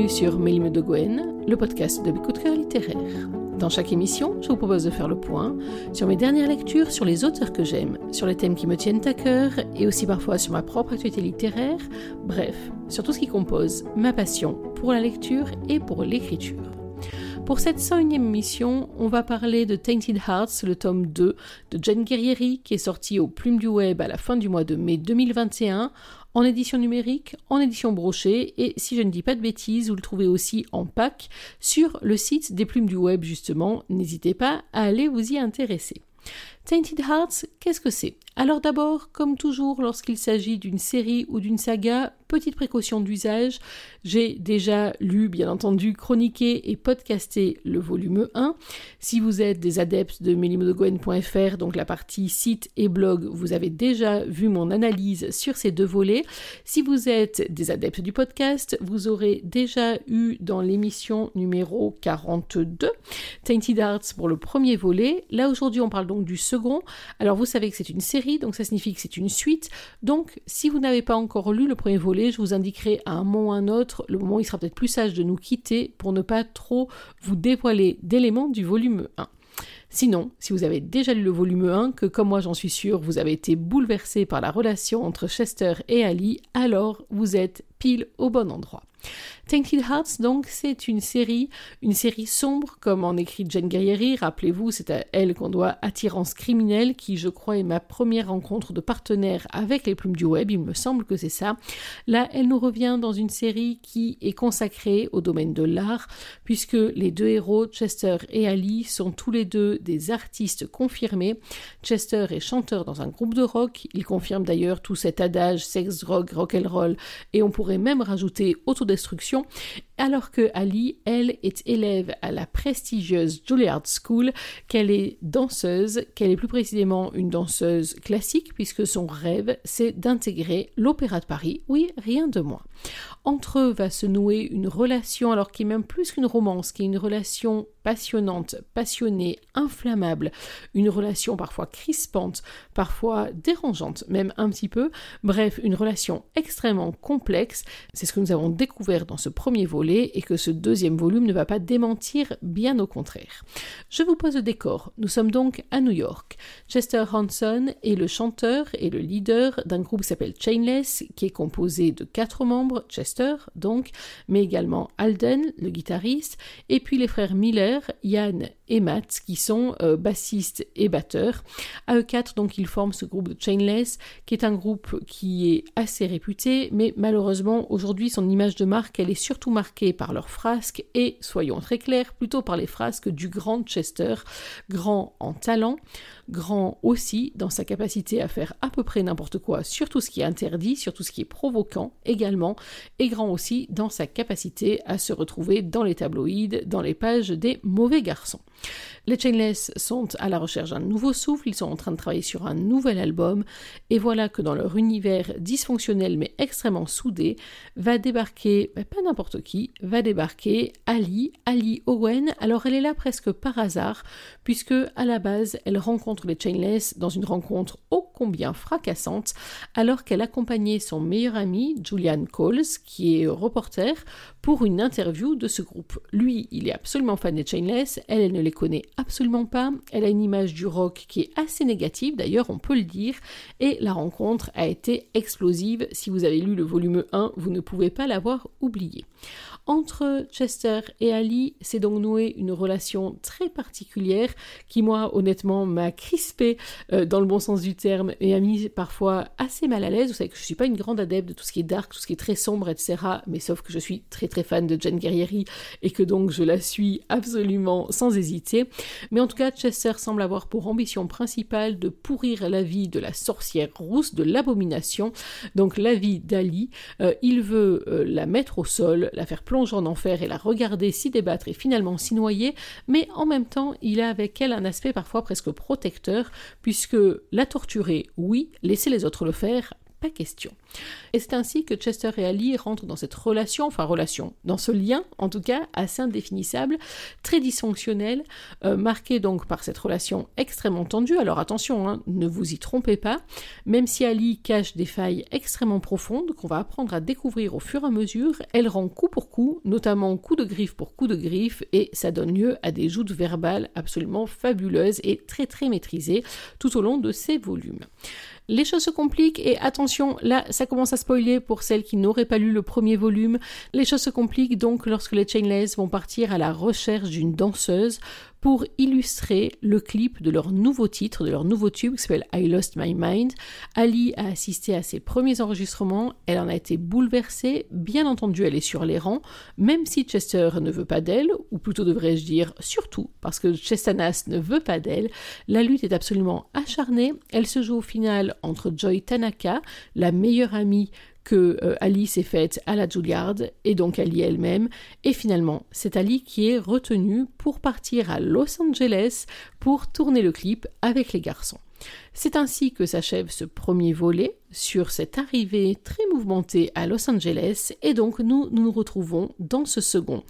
bienvenue sur Mélim de Gwen, le podcast de mes de cœur littéraires. Dans chaque émission, je vous propose de faire le point sur mes dernières lectures, sur les auteurs que j'aime, sur les thèmes qui me tiennent à cœur et aussi parfois sur ma propre actualité littéraire, bref, sur tout ce qui compose ma passion pour la lecture et pour l'écriture. Pour cette 101e émission, on va parler de Tainted Hearts, le tome 2 de Jane Guerrieri, qui est sorti au Plume du Web à la fin du mois de mai 2021, en édition numérique, en édition brochée, et si je ne dis pas de bêtises, vous le trouvez aussi en pack sur le site des Plumes du Web, justement. N'hésitez pas à aller vous y intéresser. Tainted Hearts, qu'est-ce que c'est? Alors d'abord, comme toujours lorsqu'il s'agit d'une série ou d'une saga, petite précaution d'usage, j'ai déjà lu, bien entendu, chroniqué et podcasté le volume 1. Si vous êtes des adeptes de melimodegoen.fr, donc la partie site et blog, vous avez déjà vu mon analyse sur ces deux volets. Si vous êtes des adeptes du podcast, vous aurez déjà eu dans l'émission numéro 42 Tainted Hearts pour le premier volet. Là aujourd'hui on parle donc du second. Alors vous savez que c'est une série, donc ça signifie que c'est une suite. Donc si vous n'avez pas encore lu le premier volet, je vous indiquerai à un moment ou à un autre le moment où il sera peut-être plus sage de nous quitter pour ne pas trop vous dévoiler d'éléments du volume 1. Sinon, si vous avez déjà lu le volume 1, que comme moi j'en suis sûr, vous avez été bouleversé par la relation entre Chester et Ali, alors vous êtes pile au bon endroit. Tainted Hearts, donc, c'est une série, une série sombre, comme en écrit Jane Guerrieri. Rappelez-vous, c'est à elle qu'on doit Attirance criminelle, qui, je crois, est ma première rencontre de partenaire avec les plumes du web. Il me semble que c'est ça. Là, elle nous revient dans une série qui est consacrée au domaine de l'art, puisque les deux héros, Chester et Ali, sont tous les deux des artistes confirmés. Chester est chanteur dans un groupe de rock. Il confirme d'ailleurs tout cet adage sex, drogue, rock'n'roll, et on pourrait même rajouter alors que Ali, elle, est élève à la prestigieuse Juilliard School, qu'elle est danseuse, qu'elle est plus précisément une danseuse classique, puisque son rêve, c'est d'intégrer l'Opéra de Paris. Oui, rien de moins. Entre eux va se nouer une relation, alors qui est même plus qu'une romance, qui est une relation passionnante, passionnée, inflammable, une relation parfois crispante, parfois dérangeante, même un petit peu, bref, une relation extrêmement complexe. C'est ce que nous avons découvert dans ce premier volet et que ce deuxième volume ne va pas démentir, bien au contraire. Je vous pose le décor. Nous sommes donc à New York. Chester Hanson est le chanteur et le leader d'un groupe qui s'appelle Chainless, qui est composé de quatre membres, Chester donc, mais également Alden, le guitariste, et puis les frères Miller, Yann et Matt, qui sont euh, bassistes et batteurs. À eux quatre, donc, ils forment ce groupe de Chainless, qui est un groupe qui est assez réputé, mais malheureusement, aujourd'hui, son image de marque, elle est surtout marquée par leurs frasques et, soyons très clairs, plutôt par les frasques du grand Chester, grand en talent, grand aussi dans sa capacité à faire à peu près n'importe quoi sur tout ce qui est interdit, sur tout ce qui est provoquant également, et grand aussi dans sa capacité à se retrouver dans les tabloïds, dans les pages des mauvais garçons. Les Chainless sont à la recherche d'un nouveau souffle, ils sont en train de travailler sur un nouvel album, et voilà que dans leur univers dysfonctionnel mais extrêmement soudé, va débarquer, pas n'importe qui, va débarquer Ali, Ali Owen. Alors elle est là presque par hasard, puisque à la base, elle rencontre les Chainless dans une rencontre ô combien fracassante, alors qu'elle accompagnait son meilleur ami, Julian Coles, qui est reporter, pour une interview de ce groupe. Lui, il est absolument fan des Chainless, elle, elle ne les connaît absolument pas, elle a une image du rock qui est assez négative, d'ailleurs on peut le dire, et la rencontre a été explosive. Si vous avez lu le volume 1, vous ne pouvez pas l'avoir oublié. Entre Chester et Ali s'est donc nouée une relation très particulière qui, moi, honnêtement, m'a crispé euh, dans le bon sens du terme et a mis parfois assez mal à l'aise. Vous savez que je ne suis pas une grande adepte de tout ce qui est dark, tout ce qui est très sombre, etc. Mais sauf que je suis très très fan de Jane Guerrieri et que donc je la suis absolument sans hésiter. Mais en tout cas, Chester semble avoir pour ambition principale de pourrir la vie de la sorcière rousse, de l'abomination, donc la vie d'Ali. Euh, il veut euh, la mettre au sol, la faire plonger en enfer et la regarder s'y débattre et finalement s'y noyer, mais en même temps, il a avec elle un aspect parfois presque protecteur, puisque la torturer, oui, laisser les autres le faire, pas question. Et c'est ainsi que Chester et Ali rentrent dans cette relation, enfin relation, dans ce lien en tout cas assez indéfinissable, très dysfonctionnel, euh, marqué donc par cette relation extrêmement tendue. Alors attention, hein, ne vous y trompez pas, même si Ali cache des failles extrêmement profondes qu'on va apprendre à découvrir au fur et à mesure, elle rend coup pour coup, notamment coup de griffe pour coup de griffe, et ça donne lieu à des joutes verbales absolument fabuleuses et très très maîtrisées tout au long de ces volumes les choses se compliquent et attention, là ça commence à spoiler pour celles qui n'auraient pas lu le premier volume. Les choses se compliquent donc lorsque les Chainless vont partir à la recherche d'une danseuse pour illustrer le clip de leur nouveau titre, de leur nouveau tube qui s'appelle I Lost My Mind. Ali a assisté à ses premiers enregistrements, elle en a été bouleversée, bien entendu elle est sur les rangs, même si Chester ne veut pas d'elle, ou plutôt devrais-je dire surtout parce que Chestanas ne veut pas d'elle, la lutte est absolument acharnée, elle se joue au final entre Joy Tanaka, la meilleure amie que euh, Ali s'est faite à la Juilliard et donc Ali elle-même. Et finalement, c'est Ali qui est retenu pour partir à Los Angeles pour tourner le clip avec les garçons. C'est ainsi que s'achève ce premier volet sur cette arrivée très mouvementée à Los Angeles et donc nous, nous retrouvons dans ce second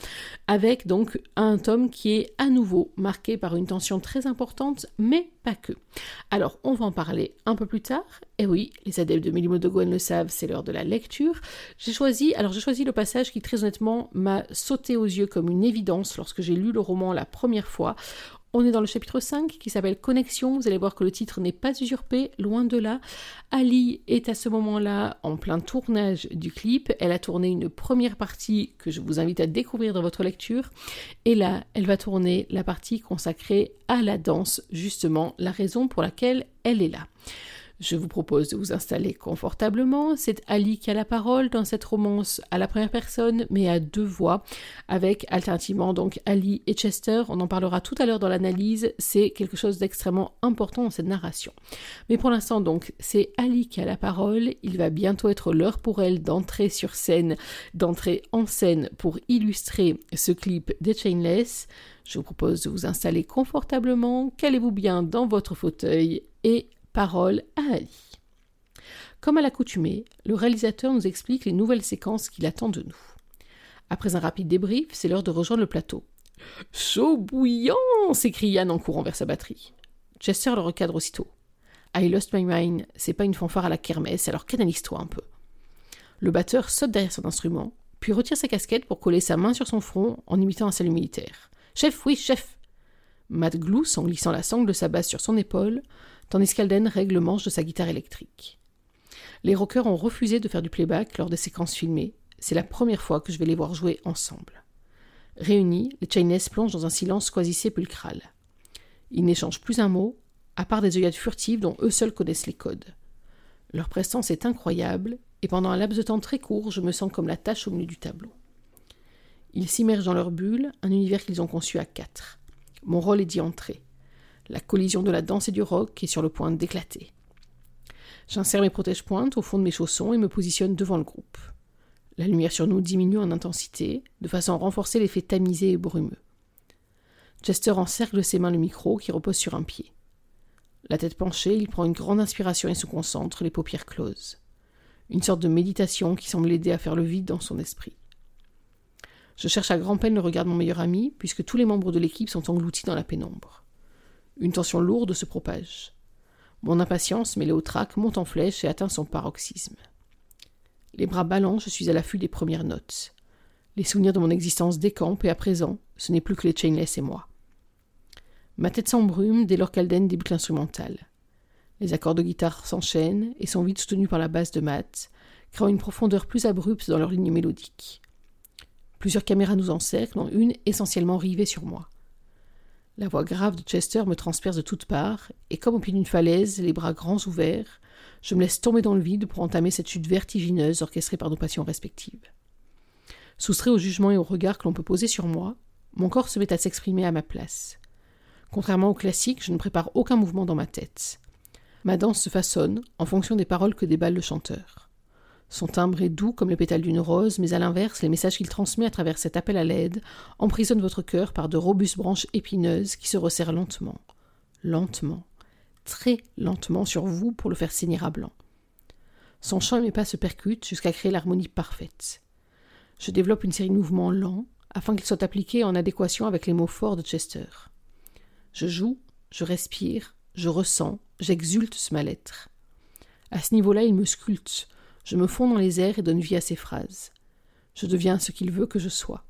avec donc un tome qui est à nouveau marqué par une tension très importante mais pas que. Alors on va en parler un peu plus tard et oui les adeptes de Milimo de Gwen le savent c'est l'heure de la lecture. J'ai choisi alors j'ai choisi le passage qui très honnêtement m'a sauté aux yeux comme une évidence lorsque j'ai lu le roman la première fois. On est dans le chapitre 5 qui s'appelle Connexion. Vous allez voir que le titre n'est pas usurpé, loin de là. Ali est à ce moment-là en plein tournage du clip. Elle a tourné une première partie que je vous invite à découvrir dans votre lecture. Et là, elle va tourner la partie consacrée à la danse, justement, la raison pour laquelle elle est là. Je vous propose de vous installer confortablement. C'est Ali qui a la parole dans cette romance à la première personne, mais à deux voix, avec alternativement donc Ali et Chester. On en parlera tout à l'heure dans l'analyse. C'est quelque chose d'extrêmement important dans cette narration. Mais pour l'instant, donc, c'est Ali qui a la parole. Il va bientôt être l'heure pour elle d'entrer sur scène, d'entrer en scène pour illustrer ce clip des Chainless. Je vous propose de vous installer confortablement, calez-vous bien dans votre fauteuil et Parole à Ali. Comme à l'accoutumée, le réalisateur nous explique les nouvelles séquences qu'il attend de nous. Après un rapide débrief, c'est l'heure de rejoindre le plateau. Chaud bouillant s'écrie Yann en courant vers sa batterie. Chester le recadre aussitôt. I lost my mind, c'est pas une fanfare à la kermesse, alors canalise-toi un peu. Le batteur saute derrière son instrument, puis retire sa casquette pour coller sa main sur son front en imitant un salut militaire. Chef, oui, chef Matt glousse en glissant la sangle de sa basse sur son épaule, tandis qu'Alden règle le manche de sa guitare électrique. Les rockers ont refusé de faire du playback lors des séquences filmées. C'est la première fois que je vais les voir jouer ensemble. Réunis, les Chinese plongent dans un silence quasi sépulcral. Ils n'échangent plus un mot, à part des œillades furtives dont eux seuls connaissent les codes. Leur prestance est incroyable, et pendant un laps de temps très court, je me sens comme la tâche au milieu du tableau. Ils s'immergent dans leur bulle, un univers qu'ils ont conçu à quatre. Mon rôle est d'y entrer la collision de la danse et du rock est sur le point d'éclater. J'insère mes protège-pointes au fond de mes chaussons et me positionne devant le groupe. La lumière sur nous diminue en intensité, de façon à renforcer l'effet tamisé et brumeux. Chester encercle de ses mains le micro qui repose sur un pied. La tête penchée, il prend une grande inspiration et se concentre, les paupières closes. Une sorte de méditation qui semble l'aider à faire le vide dans son esprit. Je cherche à grand-peine le regard de mon meilleur ami, puisque tous les membres de l'équipe sont engloutis dans la pénombre. Une tension lourde se propage. Mon impatience, mêlée au trac, monte en flèche et atteint son paroxysme. Les bras ballants, je suis à l'affût des premières notes. Les souvenirs de mon existence décampent et à présent, ce n'est plus que les chainless et moi. Ma tête s'embrume dès lors qu'Alden débute l'instrumental. Les accords de guitare s'enchaînent et sont vite soutenus par la basse de Matt, créant une profondeur plus abrupte dans leur ligne mélodique. Plusieurs caméras nous encerclent, dont une essentiellement rivée sur moi. La voix grave de Chester me transperce de toutes parts, et comme au pied d'une falaise, les bras grands ouverts, je me laisse tomber dans le vide pour entamer cette chute vertigineuse orchestrée par nos passions respectives. Soustrait au jugement et au regard que l'on peut poser sur moi, mon corps se met à s'exprimer à ma place. Contrairement au classique, je ne prépare aucun mouvement dans ma tête. Ma danse se façonne en fonction des paroles que déballe le chanteur. Son timbre est doux comme les pétales d'une rose, mais à l'inverse, les messages qu'il transmet à travers cet appel à l'aide emprisonnent votre cœur par de robustes branches épineuses qui se resserrent lentement, lentement, très lentement sur vous pour le faire saigner à blanc. Son chant et mes pas se percutent jusqu'à créer l'harmonie parfaite. Je développe une série de mouvements lents afin qu'ils soient appliqués en adéquation avec les mots forts de Chester. Je joue, je respire, je ressens, j'exulte ce mal-être. À ce niveau-là, il me sculpte. Je me fonds dans les airs et donne vie à ses phrases. Je deviens ce qu'il veut que je sois.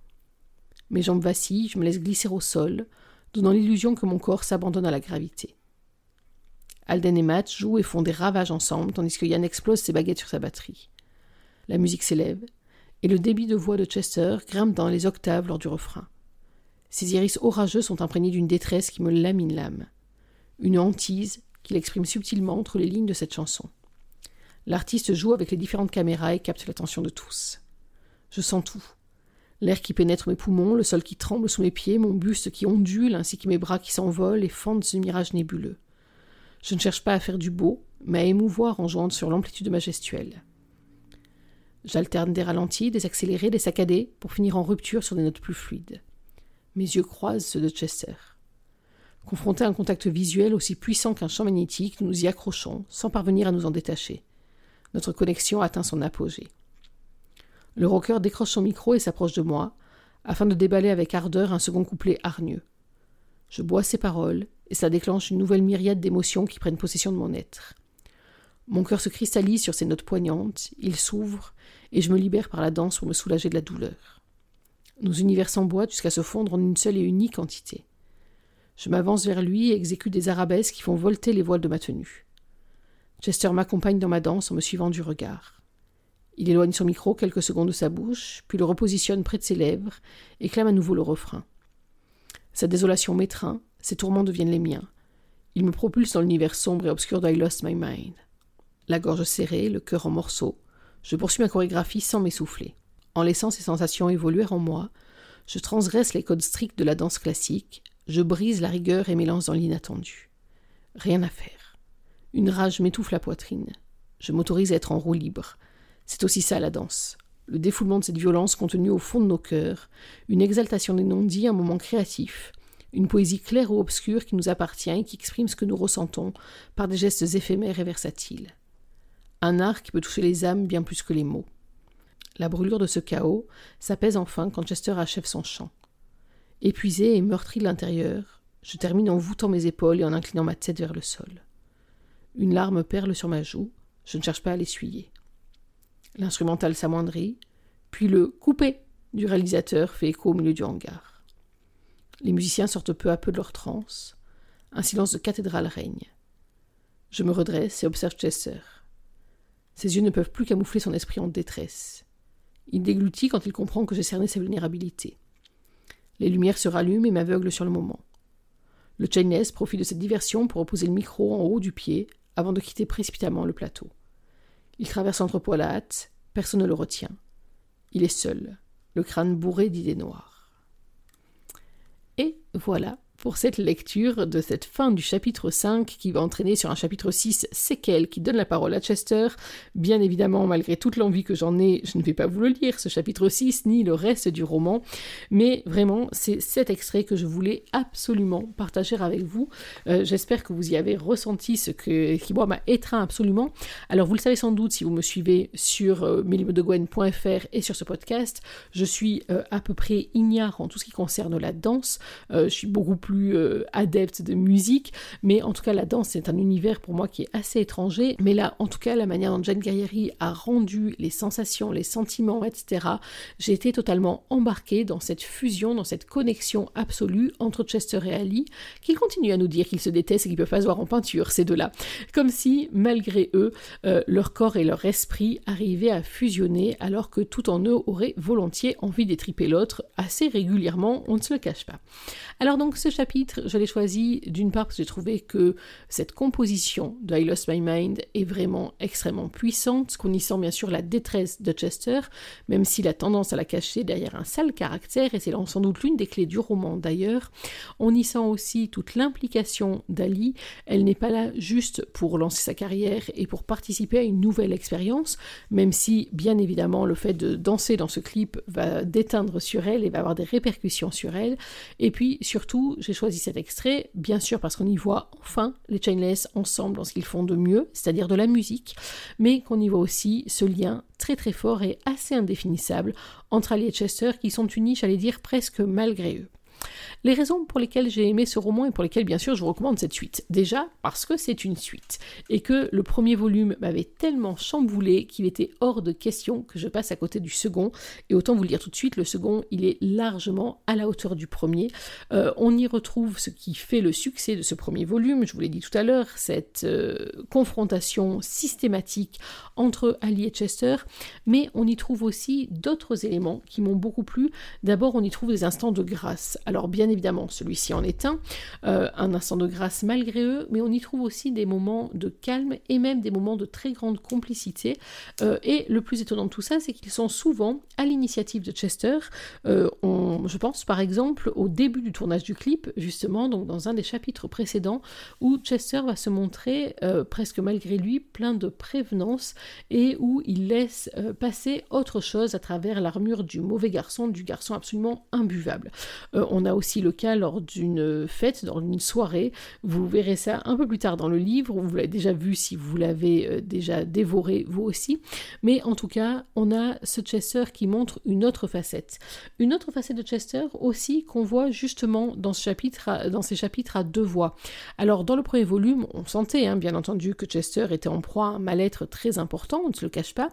Mes jambes vacillent, je me laisse glisser au sol, donnant l'illusion que mon corps s'abandonne à la gravité. Alden et Matt jouent et font des ravages ensemble, tandis que Yann explose ses baguettes sur sa batterie. La musique s'élève, et le débit de voix de Chester grimpe dans les octaves lors du refrain. Ses iris orageux sont imprégnés d'une détresse qui me lamine l'âme. Une hantise qu'il exprime subtilement entre les lignes de cette chanson. L'artiste joue avec les différentes caméras et capte l'attention de tous. Je sens tout. L'air qui pénètre mes poumons, le sol qui tremble sous mes pieds, mon buste qui ondule, ainsi que mes bras qui s'envolent et fendent ce mirage nébuleux. Je ne cherche pas à faire du beau, mais à émouvoir en jouant sur l'amplitude majestuelle. J'alterne des ralentis, des accélérés, des saccadés, pour finir en rupture sur des notes plus fluides. Mes yeux croisent ceux de Chester. Confrontés à un contact visuel aussi puissant qu'un champ magnétique, nous nous y accrochons, sans parvenir à nous en détacher. Notre connexion atteint son apogée. Le rocker décroche son micro et s'approche de moi, afin de déballer avec ardeur un second couplet hargneux. Je bois ses paroles, et cela déclenche une nouvelle myriade d'émotions qui prennent possession de mon être. Mon cœur se cristallise sur ces notes poignantes, il s'ouvre, et je me libère par la danse pour me soulager de la douleur. Nos univers s'emboîtent jusqu'à se fondre en une seule et unique entité. Je m'avance vers lui et exécute des arabesques qui font volter les voiles de ma tenue. Chester m'accompagne dans ma danse en me suivant du regard. Il éloigne son micro quelques secondes de sa bouche, puis le repositionne près de ses lèvres et clame à nouveau le refrain. Sa désolation m'étreint, ses tourments deviennent les miens. Il me propulse dans l'univers sombre et obscur d'I Lost My Mind. La gorge serrée, le cœur en morceaux, je poursuis ma chorégraphie sans m'essouffler. En laissant ces sensations évoluer en moi, je transgresse les codes stricts de la danse classique, je brise la rigueur et m'élance dans l'inattendu. Rien à faire. Une rage m'étouffe la poitrine. Je m'autorise à être en roue libre. C'est aussi ça la danse. Le défoulement de cette violence contenue au fond de nos cœurs, une exaltation des non-dits, un moment créatif, une poésie claire ou obscure qui nous appartient et qui exprime ce que nous ressentons par des gestes éphémères et versatiles. Un art qui peut toucher les âmes bien plus que les mots. La brûlure de ce chaos s'apaise enfin quand Chester achève son chant. Épuisé et meurtri de l'intérieur, je termine en voûtant mes épaules et en inclinant ma tête vers le sol. Une larme perle sur ma joue, je ne cherche pas à l'essuyer. L'instrumental s'amoindrit, puis le coupé du réalisateur fait écho au milieu du hangar. Les musiciens sortent peu à peu de leur transe. Un silence de cathédrale règne. Je me redresse et observe Chester. Ses yeux ne peuvent plus camoufler son esprit en détresse. Il déglutit quand il comprend que j'ai cerné sa vulnérabilité. Les lumières se rallument et m'aveuglent sur le moment. Le Chinese profite de cette diversion pour reposer le micro en haut du pied avant de quitter précipitamment le plateau. Il traverse l'entrepôt à la hâte, personne ne le retient. Il est seul, le crâne bourré d'idées noires. Et voilà, pour cette lecture de cette fin du chapitre 5 qui va entraîner sur un chapitre 6 séquel qui donne la parole à Chester. Bien évidemment, malgré toute l'envie que j'en ai, je ne vais pas vous le lire, ce chapitre 6, ni le reste du roman, mais vraiment, c'est cet extrait que je voulais absolument partager avec vous. Euh, j'espère que vous y avez ressenti ce que, qui, m'a étreint absolument. Alors, vous le savez sans doute si vous me suivez sur euh, et sur ce podcast, je suis euh, à peu près ignare en tout ce qui concerne la danse. Euh, je suis beaucoup plus plus euh, adepte de musique, mais en tout cas la danse c'est un univers pour moi qui est assez étranger, mais là en tout cas la manière dont Jane Guerrieri a rendu les sensations, les sentiments, etc., j'ai été totalement embarquée dans cette fusion, dans cette connexion absolue entre Chester et Ali, qu'ils continuent à nous dire qu'ils se détestent et qu'ils peuvent pas se voir en peinture, ces deux-là, comme si malgré eux, euh, leur corps et leur esprit arrivaient à fusionner alors que tout en eux aurait volontiers envie d'étriper l'autre assez régulièrement, on ne se le cache pas. Alors donc ce je l'ai choisi d'une part parce que j'ai trouvé que cette composition de I Lost My Mind est vraiment extrêmement puissante, qu'on y sent bien sûr la détresse de Chester, même s'il a tendance à la cacher derrière un sale caractère, et c'est sans doute l'une des clés du roman d'ailleurs. On y sent aussi toute l'implication d'Ali, elle n'est pas là juste pour lancer sa carrière et pour participer à une nouvelle expérience, même si bien évidemment le fait de danser dans ce clip va déteindre sur elle et va avoir des répercussions sur elle, et puis surtout, j'ai choisi cet extrait Bien sûr parce qu'on y voit enfin les Chainless ensemble dans ce qu'ils font de mieux, c'est-à-dire de la musique, mais qu'on y voit aussi ce lien très très fort et assez indéfinissable entre Ali et Chester qui sont unis, j'allais dire, presque malgré eux. Les raisons pour lesquelles j'ai aimé ce roman et pour lesquelles bien sûr je vous recommande cette suite. Déjà parce que c'est une suite et que le premier volume m'avait tellement chamboulé qu'il était hors de question que je passe à côté du second. Et autant vous le dire tout de suite, le second il est largement à la hauteur du premier. Euh, on y retrouve ce qui fait le succès de ce premier volume, je vous l'ai dit tout à l'heure, cette euh, confrontation systématique entre Ali et Chester, mais on y trouve aussi d'autres éléments qui m'ont beaucoup plu. D'abord on y trouve des instants de grâce. Alors bien évidemment, celui-ci en est un, euh, un instant de grâce malgré eux, mais on y trouve aussi des moments de calme et même des moments de très grande complicité. Euh, et le plus étonnant de tout ça, c'est qu'ils sont souvent à l'initiative de Chester. Euh, je pense par exemple au début du tournage du clip, justement, donc dans un des chapitres précédents, où Chester va se montrer presque malgré lui plein de prévenance et où il laisse passer autre chose à travers l'armure du mauvais garçon, du garçon absolument imbuvable. on a aussi le cas lors d'une fête, dans une soirée. Vous verrez ça un peu plus tard dans le livre, vous l'avez déjà vu si vous l'avez euh, déjà dévoré vous aussi. Mais en tout cas, on a ce Chester qui montre une autre facette. Une autre facette de Chester aussi qu'on voit justement dans, ce chapitre dans ces chapitres à deux voix. Alors dans le premier volume, on sentait hein, bien entendu que Chester était en proie à un mal-être très important, on ne se le cache pas.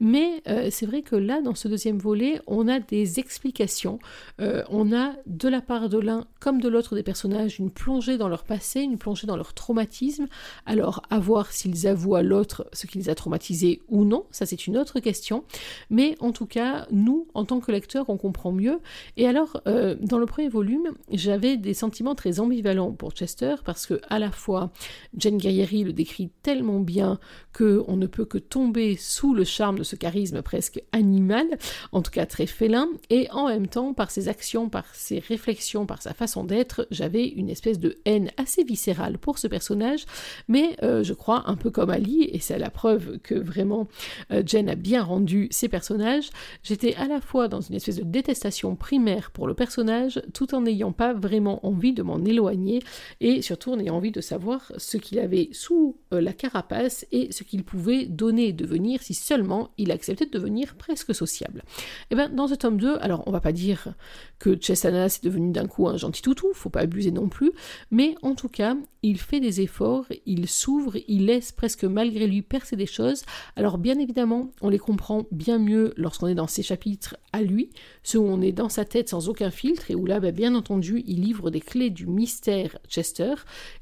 Mais euh, c'est vrai que là, dans ce deuxième volet, on a des explications. Euh, on a de la part de l'un comme de l'autre des personnages une plongée dans leur passé, une plongée dans leur traumatisme. Alors, à voir s'ils avouent à l'autre ce qui les a traumatisés ou non, ça c'est une autre question. Mais en tout cas, nous, en tant que lecteurs, on comprend mieux. Et alors, euh, dans le premier volume, j'avais des sentiments très ambivalents pour Chester parce que, à la fois, Jane Gaillery le décrit tellement bien qu'on ne peut que tomber sous le charme de ce charisme presque animal, en tout cas très félin, et en même temps, par ses actions, par ses réflexions, par sa façon d'être, j'avais une espèce de haine assez viscérale pour ce personnage, mais euh, je crois un peu comme Ali, et c'est la preuve que vraiment euh, Jen a bien rendu ses personnages, j'étais à la fois dans une espèce de détestation primaire pour le personnage, tout en n'ayant pas vraiment envie de m'en éloigner, et surtout en ayant envie de savoir ce qu'il avait sous euh, la carapace et ce qu'il pouvait donner et devenir si seulement il acceptait de devenir presque sociable. Et eh bien dans ce tome 2, alors on va pas dire que Chestana est devenu d'un coup un gentil toutou, faut pas abuser non plus, mais en tout cas, il fait des efforts, il s'ouvre, il laisse presque malgré lui percer des choses. Alors bien évidemment, on les comprend bien mieux lorsqu'on est dans ces chapitres à lui, ceux où on est dans sa tête sans aucun filtre et où là, bah, bien entendu, il livre des clés du mystère Chester,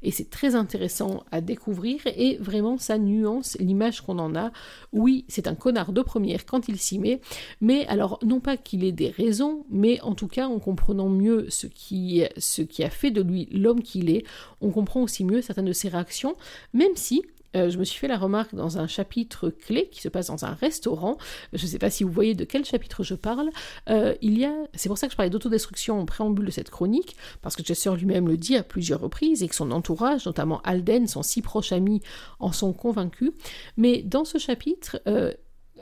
et c'est très intéressant à découvrir, et vraiment ça nuance l'image qu'on en a. Oui, c'est un connard de première quand il s'y met, mais alors non pas qu'il ait des raisons, mais en tout cas en comprenant mieux ce ce qui a fait de lui l'homme qu'il est, on comprend aussi mieux certaines de ses réactions, même si euh, je me suis fait la remarque dans un chapitre clé qui se passe dans un restaurant. Je ne sais pas si vous voyez de quel chapitre je parle. Euh, il y a, c'est pour ça que je parlais d'autodestruction en préambule de cette chronique, parce que Chester lui-même le dit à plusieurs reprises et que son entourage, notamment Alden, son si proche ami, en sont convaincus. Mais dans ce chapitre, euh,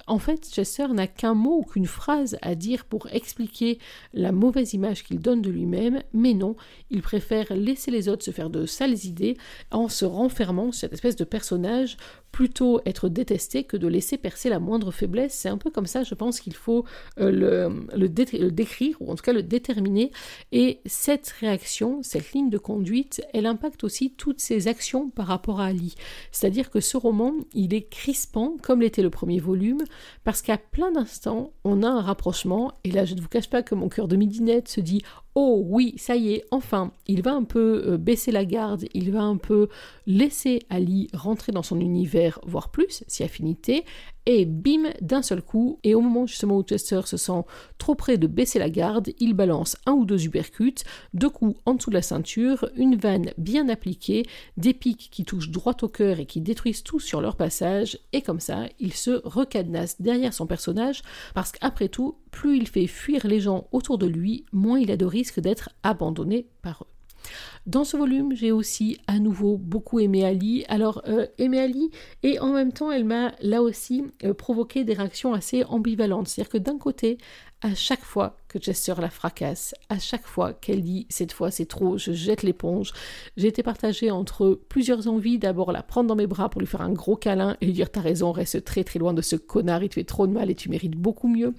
en fait, Chester n'a qu'un mot ou qu'une phrase à dire pour expliquer la mauvaise image qu'il donne de lui-même, mais non, il préfère laisser les autres se faire de sales idées en se renfermant sur cette espèce de personnage plutôt être détesté que de laisser percer la moindre faiblesse. C'est un peu comme ça, je pense qu'il faut euh, le, décrire, ou en tout cas le déterminer. Et cette réaction, cette ligne de conduite, elle impacte aussi toutes ses actions par rapport à Ali. C'est-à-dire que ce roman, il est crispant, comme l'était le premier volume, parce qu'à plein d'instants, on a un rapprochement, et là je ne vous cache pas que mon cœur de midinette se dit Oh oui, ça y est, enfin, il va un peu euh, baisser la garde, il va un peu laisser Ali rentrer dans son univers, voire plus, si affinité, et bim, d'un seul coup, et au moment justement où Chester se sent trop près de baisser la garde, il balance un ou deux uppercuts, deux coups en dessous de la ceinture, une vanne bien appliquée, des pics qui touchent droit au cœur et qui détruisent tout sur leur passage, et comme ça, il se recadenasse derrière son personnage, parce qu'après tout, plus il fait fuir les gens autour de lui, moins il a de risque d'être abandonné par eux. Dans ce volume, j'ai aussi à nouveau beaucoup aimé Ali. Alors, euh, aimé Ali, et en même temps, elle m'a là aussi euh, provoqué des réactions assez ambivalentes. C'est-à-dire que d'un côté, à chaque fois que Chester la fracasse, à chaque fois qu'elle dit cette fois c'est trop, je jette l'éponge, j'ai été partagée entre plusieurs envies, d'abord la prendre dans mes bras pour lui faire un gros câlin et lui dire t'as raison, reste très très loin de ce connard, il te fait trop de mal et tu mérites beaucoup mieux,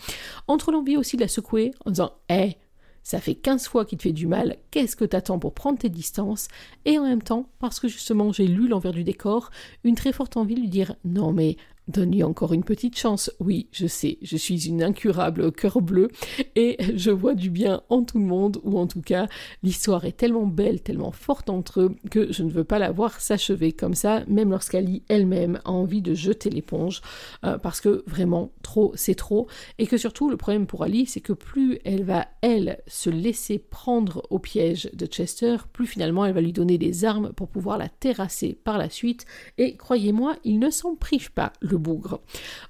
entre l'envie aussi de la secouer en disant hé, ça fait 15 fois qu'il te fait du mal, qu'est-ce que t'attends pour prendre tes distances? Et en même temps, parce que justement j'ai lu l'envers du décor, une très forte envie de lui dire non mais Donne-lui encore une petite chance. Oui, je sais, je suis une incurable cœur bleu et je vois du bien en tout le monde, ou en tout cas, l'histoire est tellement belle, tellement forte entre eux que je ne veux pas la voir s'achever comme ça, même lorsqu'Ali elle-même a envie de jeter l'éponge, euh, parce que vraiment, c'est trop. Et que surtout, le problème pour Ali, c'est que plus elle va, elle, se laisser prendre au piège de Chester, plus finalement elle va lui donner des armes pour pouvoir la terrasser par la suite. Et croyez-moi, il ne s'en prive pas. Le bougre.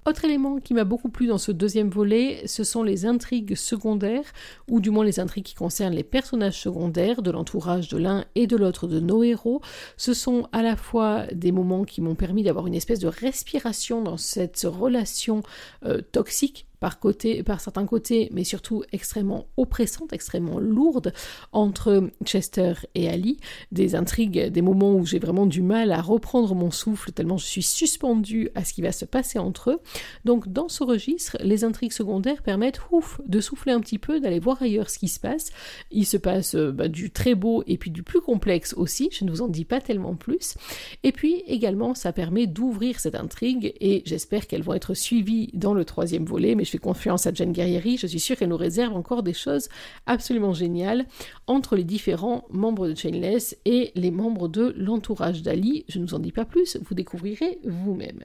Autre élément qui m'a beaucoup plu dans ce deuxième volet, ce sont les intrigues secondaires, ou du moins les intrigues qui concernent les personnages secondaires de l'entourage de l'un et de l'autre de nos héros. Ce sont à la fois des moments qui m'ont permis d'avoir une espèce de respiration dans cette relation euh, toxique par, côté, par certains côtés, mais surtout extrêmement oppressante, extrêmement lourde entre Chester et Ali. Des intrigues, des moments où j'ai vraiment du mal à reprendre mon souffle tellement je suis suspendue à ce qui va se passer entre eux. Donc dans ce registre, les intrigues secondaires permettent ouf, de souffler un petit peu, d'aller voir ailleurs ce qui se passe. Il se passe euh, bah, du très beau et puis du plus complexe aussi, je ne vous en dis pas tellement plus. Et puis également, ça permet d'ouvrir cette intrigue et j'espère qu'elles vont être suivies dans le troisième volet, mais je fais confiance à Jen Guerrieri, je suis sûre qu'elle nous réserve encore des choses absolument géniales entre les différents membres de Chainless et les membres de l'entourage d'Ali. Je ne vous en dis pas plus, vous découvrirez vous-même.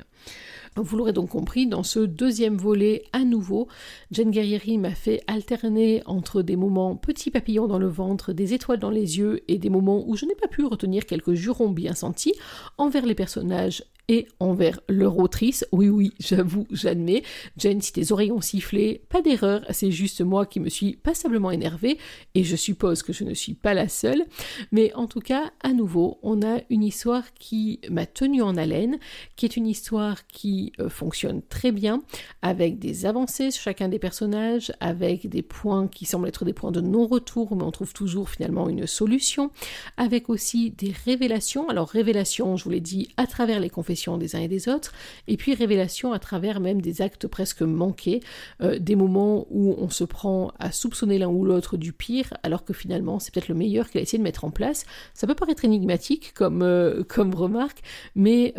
Vous l'aurez donc compris, dans ce deuxième volet, à nouveau, Jen Guerrieri m'a fait alterner entre des moments petits papillons dans le ventre, des étoiles dans les yeux et des moments où je n'ai pas pu retenir quelques jurons bien sentis envers les personnages et envers leur autrice. Oui, oui, j'avoue, j'admets. Jen, si tes oreilles ont sifflé, pas d'erreur, c'est juste moi qui me suis passablement énervée, et je suppose que je ne suis pas la seule. Mais en tout cas, à nouveau, on a une histoire qui m'a tenue en haleine, qui est une histoire qui euh, fonctionne très bien, avec des avancées sur chacun des personnages, avec des points qui semblent être des points de non-retour, mais on trouve toujours finalement une solution, avec aussi des révélations. Alors, révélations, je vous l'ai dit, à travers les conférences des uns et des autres, et puis révélation à travers même des actes presque manqués, euh, des moments où on se prend à soupçonner l'un ou l'autre du pire, alors que finalement c'est peut-être le meilleur qu'il a essayé de mettre en place. Ça peut paraître énigmatique comme, euh, comme remarque, mais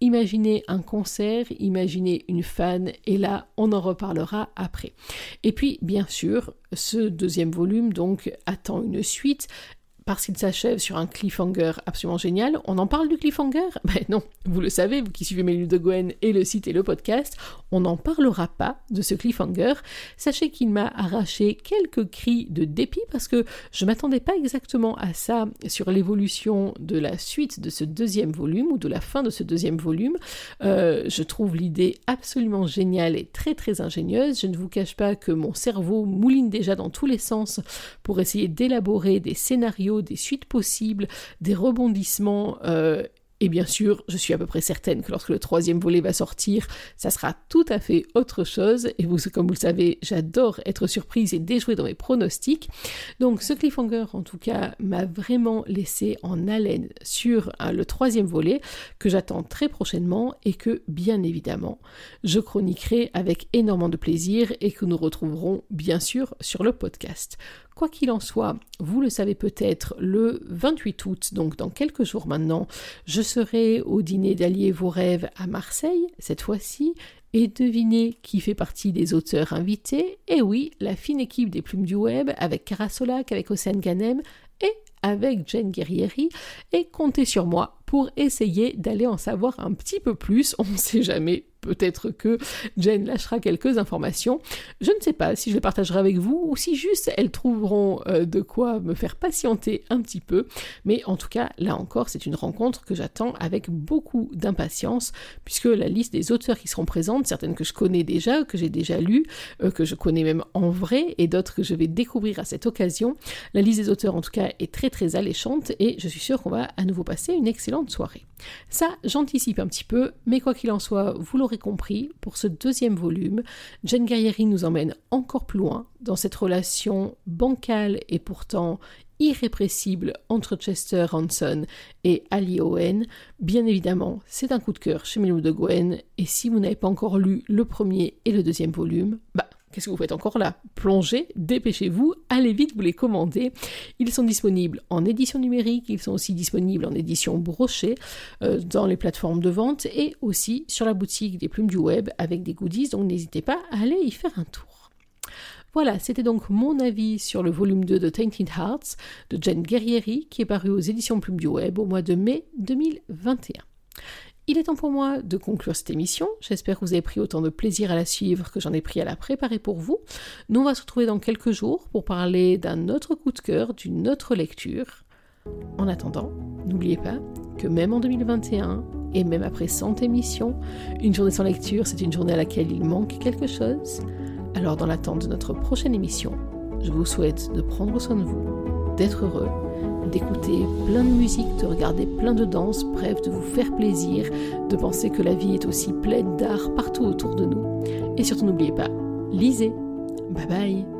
imaginez un concert, imaginez une fan, et là on en reparlera après. Et puis bien sûr, ce deuxième volume donc attend une suite parce qu'il s'achève sur un cliffhanger absolument génial. On en parle du cliffhanger? Ben non, vous le savez, vous qui suivez mes de Gwen et le site et le podcast, on n'en parlera pas de ce cliffhanger. Sachez qu'il m'a arraché quelques cris de dépit parce que je m'attendais pas exactement à ça sur l'évolution de la suite de ce deuxième volume ou de la fin de ce deuxième volume. Euh, je trouve l'idée absolument géniale et très très ingénieuse. Je ne vous cache pas que mon cerveau mouline déjà dans tous les sens pour essayer d'élaborer des scénarios des suites possibles, des rebondissements euh, et bien sûr, je suis à peu près certaine que lorsque le troisième volet va sortir, ça sera tout à fait autre chose. Et vous, comme vous le savez, j'adore être surprise et déjouer dans mes pronostics. Donc ce cliffhanger, en tout cas, m'a vraiment laissé en haleine sur hein, le troisième volet que j'attends très prochainement et que, bien évidemment, je chroniquerai avec énormément de plaisir et que nous retrouverons bien sûr sur le podcast. Quoi qu'il en soit, vous le savez peut-être, le 28 août, donc dans quelques jours maintenant, je serai au dîner d'Allier vos rêves à Marseille, cette fois-ci, et devinez qui fait partie des auteurs invités. Eh oui, la fine équipe des plumes du web, avec Cara Solac, avec Océane Ganem et avec Jane Guerrieri, et comptez sur moi pour essayer d'aller en savoir un petit peu plus, on ne sait jamais, peut-être que Jen lâchera quelques informations. Je ne sais pas si je les partagerai avec vous ou si juste elles trouveront euh, de quoi me faire patienter un petit peu. Mais en tout cas, là encore, c'est une rencontre que j'attends avec beaucoup d'impatience puisque la liste des auteurs qui seront présentes, certaines que je connais déjà, que j'ai déjà lues, euh, que je connais même en vrai et d'autres que je vais découvrir à cette occasion, la liste des auteurs en tout cas est très très alléchante et je suis sûre qu'on va à nouveau passer une excellente soirée. Ça, j'anticipe un petit peu, mais quoi qu'il en soit, vous l'aurez compris, pour ce deuxième volume, Jane Guerrieri nous emmène encore plus loin dans cette relation bancale et pourtant irrépressible entre Chester Hanson et Ali Owen. Bien évidemment, c'est un coup de cœur chez Milou de Gwen, et si vous n'avez pas encore lu le premier et le deuxième volume, bah Qu'est-ce que vous faites encore là? Plongez, dépêchez-vous, allez vite vous les commander. Ils sont disponibles en édition numérique, ils sont aussi disponibles en édition brochée euh, dans les plateformes de vente et aussi sur la boutique des plumes du web avec des goodies, donc n'hésitez pas à aller y faire un tour. Voilà, c'était donc mon avis sur le volume 2 de Tainted Hearts de Jen Guerrieri qui est paru aux éditions Plume du Web au mois de mai 2021. Il est temps pour moi de conclure cette émission. J'espère que vous avez pris autant de plaisir à la suivre que j'en ai pris à la préparer pour vous. Nous, on va se retrouver dans quelques jours pour parler d'un autre coup de cœur, d'une autre lecture. En attendant, n'oubliez pas que même en 2021, et même après 100 émissions, une journée sans lecture, c'est une journée à laquelle il manque quelque chose. Alors, dans l'attente de notre prochaine émission, je vous souhaite de prendre soin de vous, d'être heureux d'écouter plein de musique, de regarder plein de danses, bref, de vous faire plaisir, de penser que la vie est aussi pleine d'art partout autour de nous. Et surtout n'oubliez pas, lisez. Bye bye